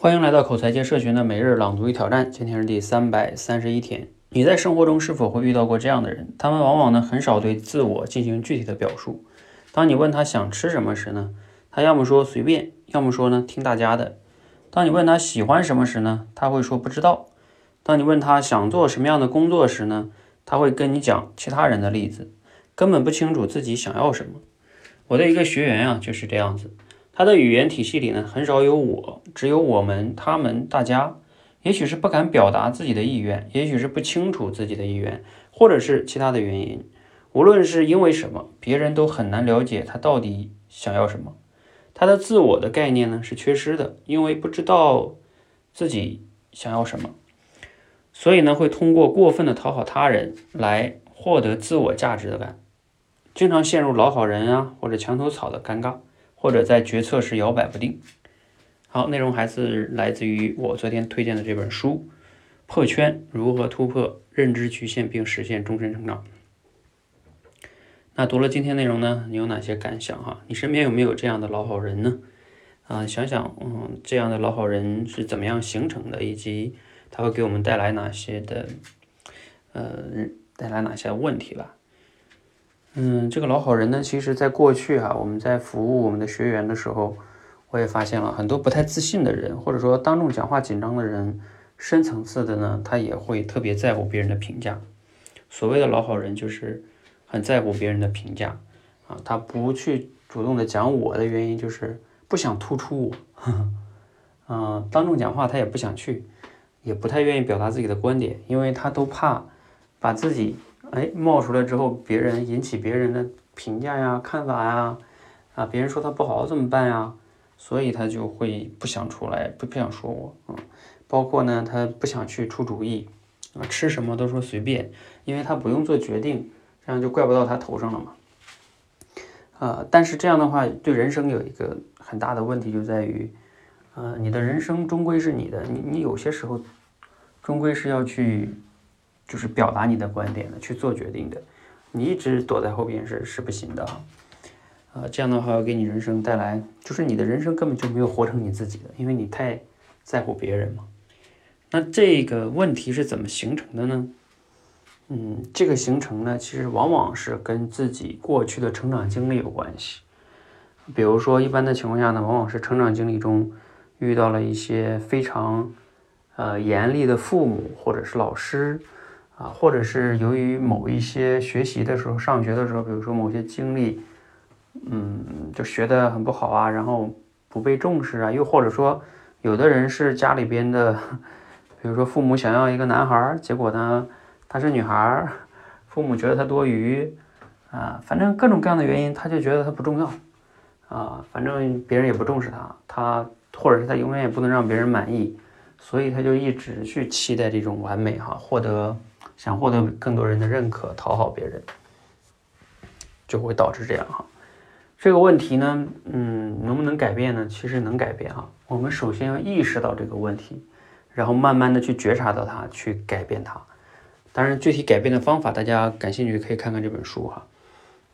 欢迎来到口才界社群的每日朗读与挑战，今天是第三百三十一天。你在生活中是否会遇到过这样的人？他们往往呢很少对自我进行具体的表述。当你问他想吃什么时呢，他要么说随便，要么说呢听大家的。当你问他喜欢什么时呢，他会说不知道。当你问他想做什么样的工作时呢，他会跟你讲其他人的例子，根本不清楚自己想要什么。我的一个学员啊就是这样子。他的语言体系里呢，很少有我，只有我们、他们、大家。也许是不敢表达自己的意愿，也许是不清楚自己的意愿，或者是其他的原因。无论是因为什么，别人都很难了解他到底想要什么。他的自我的概念呢是缺失的，因为不知道自己想要什么，所以呢会通过过分的讨好他人来获得自我价值的感，经常陷入老好人啊或者墙头草的尴尬。或者在决策时摇摆不定。好，内容还是来自于我昨天推荐的这本书《破圈：如何突破认知局限并实现终身成长》。那读了今天内容呢，你有哪些感想哈？你身边有没有这样的老好人呢？啊，想想，嗯，这样的老好人是怎么样形成的，以及他会给我们带来哪些的，呃，带来哪些问题吧？嗯，这个老好人呢，其实在过去哈，我们在服务我们的学员的时候，我也发现了很多不太自信的人，或者说当众讲话紧张的人，深层次的呢，他也会特别在乎别人的评价。所谓的老好人，就是很在乎别人的评价啊，他不去主动的讲我的原因，就是不想突出我。嗯，当众讲话他也不想去，也不太愿意表达自己的观点，因为他都怕把自己。哎，冒出来之后，别人引起别人的评价呀、看法呀，啊，别人说他不好怎么办呀？所以他就会不想出来，不不想说我，嗯，包括呢，他不想去出主意，啊，吃什么都说随便，因为他不用做决定，这样就怪不到他头上了嘛。啊，但是这样的话，对人生有一个很大的问题，就在于，呃，你的人生终归是你的，你你有些时候，终归是要去。就是表达你的观点的，去做决定的，你一直躲在后边是是不行的啊！这样的话给你人生带来，就是你的人生根本就没有活成你自己的，因为你太在乎别人嘛。那这个问题是怎么形成的呢？嗯，这个形成呢，其实往往是跟自己过去的成长经历有关系。比如说，一般的情况下呢，往往是成长经历中遇到了一些非常呃严厉的父母或者是老师。啊，或者是由于某一些学习的时候，上学的时候，比如说某些经历，嗯，就学得很不好啊，然后不被重视啊，又或者说，有的人是家里边的，比如说父母想要一个男孩，结果呢他是女孩，父母觉得他多余，啊，反正各种各样的原因，他就觉得他不重要，啊，反正别人也不重视他，他或者是他永远也不能让别人满意，所以他就一直去期待这种完美哈，获得。想获得更多人的认可，讨好别人，就会导致这样哈。这个问题呢，嗯，能不能改变呢？其实能改变哈。我们首先要意识到这个问题，然后慢慢的去觉察到它，去改变它。当然，具体改变的方法，大家感兴趣可以看看这本书哈。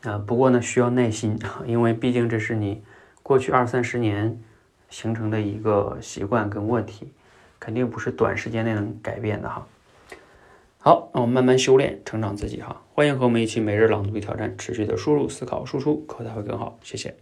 啊，不过呢，需要耐心，因为毕竟这是你过去二三十年形成的一个习惯跟问题，肯定不是短时间内能改变的哈。好，那我们慢慢修炼，成长自己哈。欢迎和我们一起每日朗读与挑战，持续的输入、思考、输出，口才会更好。谢谢。